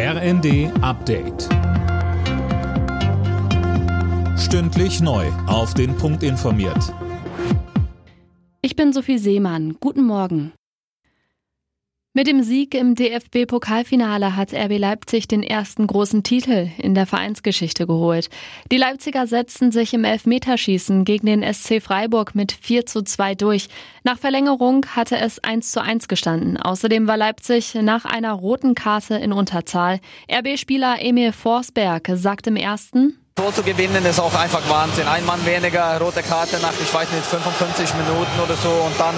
RND Update. Stündlich neu. Auf den Punkt informiert. Ich bin Sophie Seemann. Guten Morgen. Mit dem Sieg im DFB-Pokalfinale hat RB Leipzig den ersten großen Titel in der Vereinsgeschichte geholt. Die Leipziger setzten sich im Elfmeterschießen gegen den SC Freiburg mit 4 zu 2 durch. Nach Verlängerung hatte es 1 zu 1 gestanden. Außerdem war Leipzig nach einer roten Karte in Unterzahl. RB-Spieler Emil Forsberg sagt im ersten, Tor zu gewinnen ist auch einfach Wahnsinn. Ein Mann weniger, rote Karte nach, ich weiß nicht, 55 Minuten oder so und dann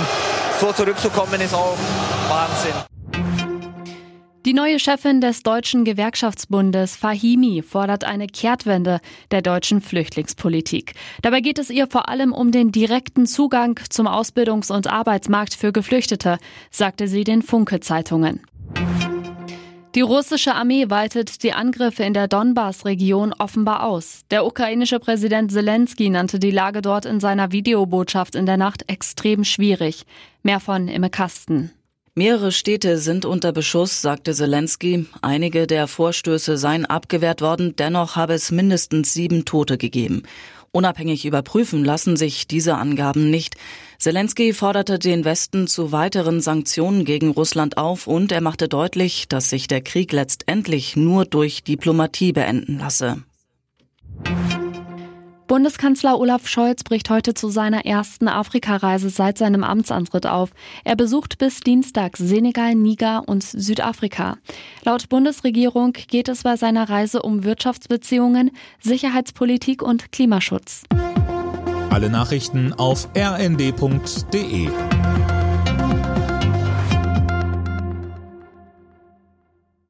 so zurückzukommen ist auch Wahnsinn. Die neue Chefin des Deutschen Gewerkschaftsbundes, Fahimi, fordert eine Kehrtwende der deutschen Flüchtlingspolitik. Dabei geht es ihr vor allem um den direkten Zugang zum Ausbildungs- und Arbeitsmarkt für Geflüchtete, sagte sie den Funke-Zeitungen. Die russische Armee weitet die Angriffe in der Donbass-Region offenbar aus. Der ukrainische Präsident Zelensky nannte die Lage dort in seiner Videobotschaft in der Nacht extrem schwierig. Mehr von Imme Kasten. Mehrere Städte sind unter Beschuss, sagte Zelensky. Einige der Vorstöße seien abgewehrt worden, dennoch habe es mindestens sieben Tote gegeben. Unabhängig überprüfen lassen sich diese Angaben nicht. Zelensky forderte den Westen zu weiteren Sanktionen gegen Russland auf und er machte deutlich, dass sich der Krieg letztendlich nur durch Diplomatie beenden lasse. Bundeskanzler Olaf Scholz bricht heute zu seiner ersten Afrikareise seit seinem Amtsantritt auf. Er besucht bis Dienstag Senegal, Niger und Südafrika. Laut Bundesregierung geht es bei seiner Reise um Wirtschaftsbeziehungen, Sicherheitspolitik und Klimaschutz. Alle Nachrichten auf rnd.de